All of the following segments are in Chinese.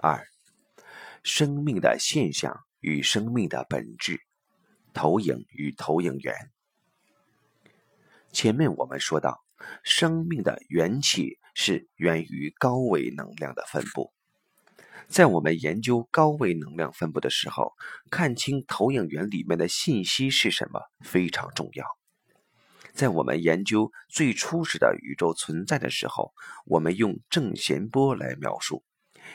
二、生命的现象与生命的本质，投影与投影源。前面我们说到，生命的缘起是源于高维能量的分布。在我们研究高维能量分布的时候，看清投影源里面的信息是什么非常重要。在我们研究最初始的宇宙存在的时候，我们用正弦波来描述。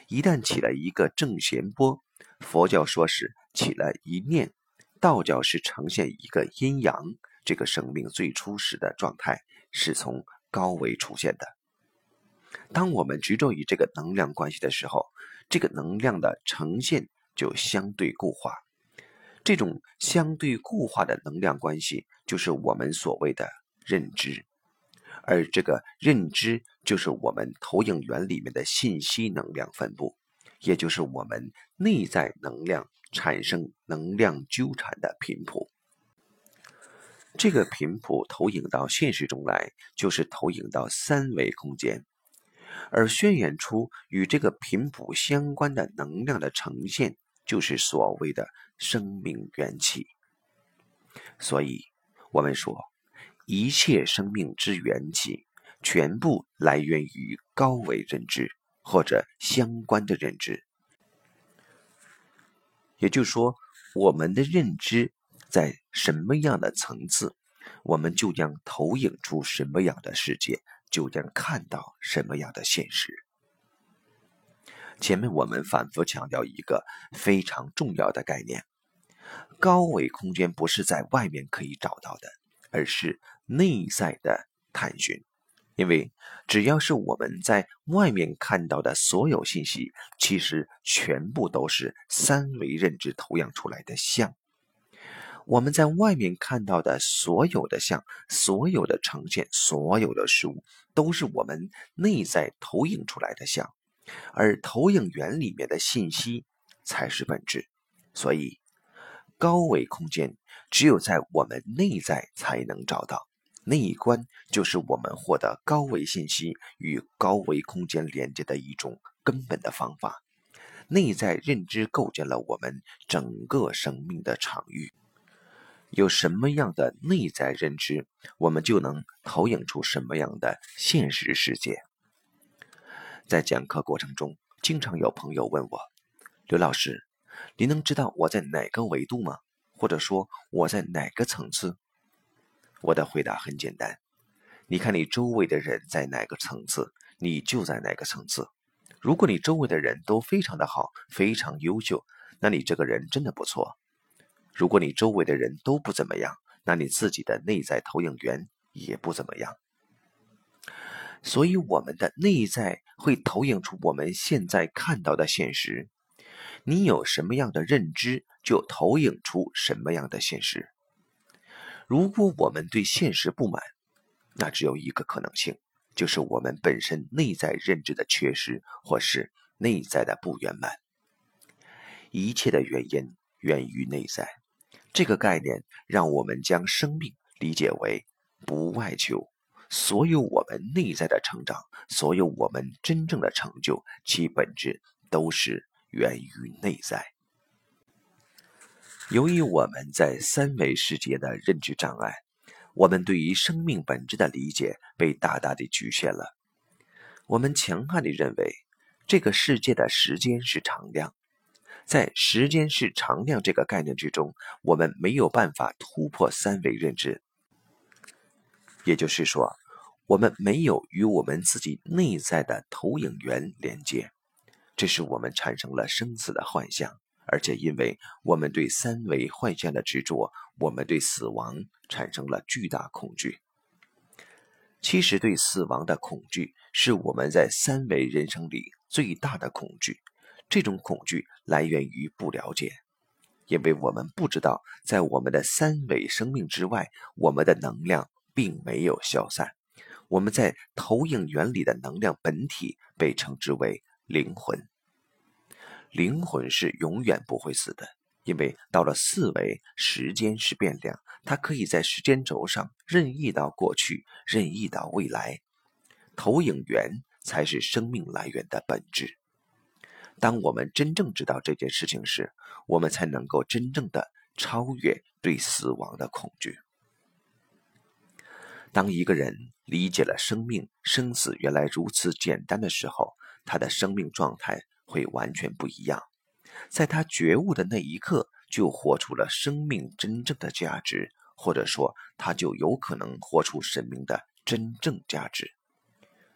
一旦起了一个正弦波，佛教说是起了一念，道教是呈现一个阴阳。这个生命最初始的状态是从高维出现的。当我们执着于这个能量关系的时候，这个能量的呈现就相对固化。这种相对固化的能量关系，就是我们所谓的认知。而这个认知，就是我们投影源里面的信息能量分布，也就是我们内在能量产生能量纠缠的频谱。这个频谱投影到现实中来，就是投影到三维空间，而渲染出与这个频谱相关的能量的呈现，就是所谓的生命元气。所以，我们说，一切生命之元气，全部来源于高维认知或者相关的认知。也就是说，我们的认知。在什么样的层次，我们就将投影出什么样的世界，就将看到什么样的现实。前面我们反复强调一个非常重要的概念：高维空间不是在外面可以找到的，而是内在的探寻。因为只要是我们在外面看到的所有信息，其实全部都是三维认知投影出来的像。我们在外面看到的所有的像，所有的呈现，所有的事物，都是我们内在投影出来的像，而投影源里面的信息才是本质。所以，高维空间只有在我们内在才能找到。那一关就是我们获得高维信息与高维空间连接的一种根本的方法。内在认知构建了我们整个生命的场域。有什么样的内在认知，我们就能投影出什么样的现实世界。在讲课过程中，经常有朋友问我：“刘老师，您能知道我在哪个维度吗？或者说我在哪个层次？”我的回答很简单：你看你周围的人在哪个层次，你就在哪个层次。如果你周围的人都非常的好，非常优秀，那你这个人真的不错。如果你周围的人都不怎么样，那你自己的内在投影源也不怎么样。所以，我们的内在会投影出我们现在看到的现实。你有什么样的认知，就投影出什么样的现实。如果我们对现实不满，那只有一个可能性，就是我们本身内在认知的缺失，或是内在的不圆满。一切的原因源于内在。这个概念让我们将生命理解为不外求，所有我们内在的成长，所有我们真正的成就，其本质都是源于内在。由于我们在三维世界的认知障碍，我们对于生命本质的理解被大大的局限了。我们强悍地认为，这个世界的时间是常量。在时间是常量这个概念之中，我们没有办法突破三维认知。也就是说，我们没有与我们自己内在的投影源连接，这使我们产生了生死的幻象。而且，因为我们对三维幻象的执着，我们对死亡产生了巨大恐惧。其实，对死亡的恐惧是我们在三维人生里最大的恐惧。这种恐惧来源于不了解，因为我们不知道，在我们的三维生命之外，我们的能量并没有消散。我们在投影原理的能量本体被称之为灵魂。灵魂是永远不会死的，因为到了四维，时间是变量，它可以在时间轴上任意到过去，任意到未来。投影源才是生命来源的本质。当我们真正知道这件事情时，我们才能够真正的超越对死亡的恐惧。当一个人理解了生命生死原来如此简单的时候，他的生命状态会完全不一样。在他觉悟的那一刻，就活出了生命真正的价值，或者说，他就有可能活出生命的真正价值。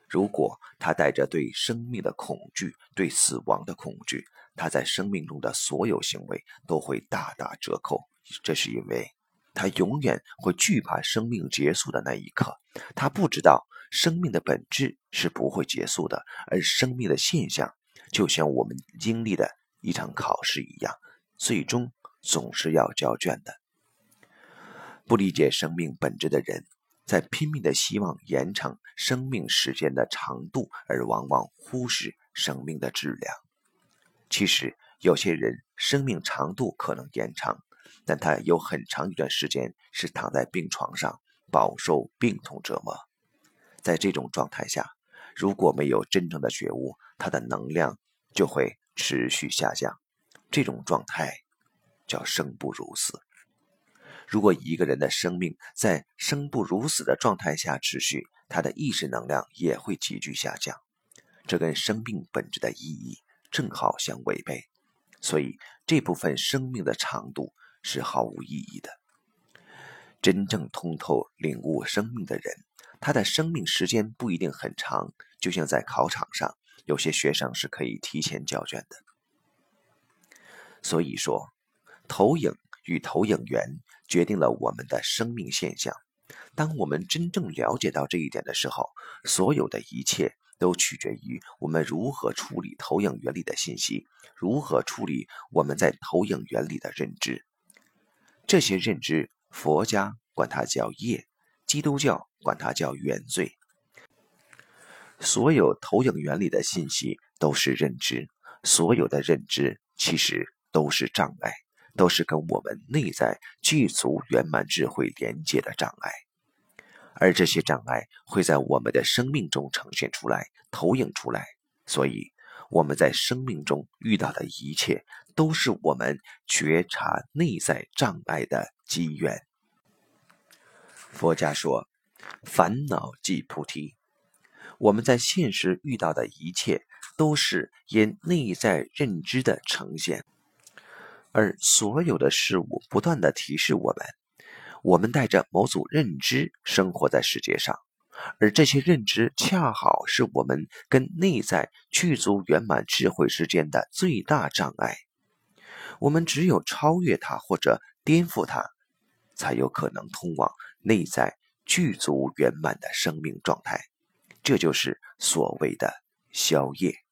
如果他带着对生命的恐惧、对死亡的恐惧，他在生命中的所有行为都会大打折扣。这是因为他永远会惧怕生命结束的那一刻。他不知道生命的本质是不会结束的，而生命的现象就像我们经历的一场考试一样，最终总是要交卷的。不理解生命本质的人。在拼命的希望延长生命时间的长度，而往往忽视生命的质量。其实，有些人生命长度可能延长，但他有很长一段时间是躺在病床上，饱受病痛折磨。在这种状态下，如果没有真正的觉悟，他的能量就会持续下降。这种状态叫生不如死。如果一个人的生命在生不如死的状态下持续，他的意识能量也会急剧下降，这跟生命本质的意义正好相违背。所以，这部分生命的长度是毫无意义的。真正通透领悟生命的人，他的生命时间不一定很长，就像在考场上，有些学生是可以提前交卷的。所以说，投影。与投影源决定了我们的生命现象。当我们真正了解到这一点的时候，所有的一切都取决于我们如何处理投影原理的信息，如何处理我们在投影原理的认知。这些认知，佛家管它叫业，基督教管它叫原罪。所有投影原理的信息都是认知，所有的认知其实都是障碍。都是跟我们内在具足圆满智慧连接的障碍，而这些障碍会在我们的生命中呈现出来、投影出来。所以我们在生命中遇到的一切，都是我们觉察内在障碍的机缘。佛家说：“烦恼即菩提。”我们在现实遇到的一切，都是因内在认知的呈现。而所有的事物不断的提示我们，我们带着某组认知生活在世界上，而这些认知恰好是我们跟内在具足圆满智慧之间的最大障碍。我们只有超越它或者颠覆它，才有可能通往内在具足圆满的生命状态。这就是所谓的宵夜。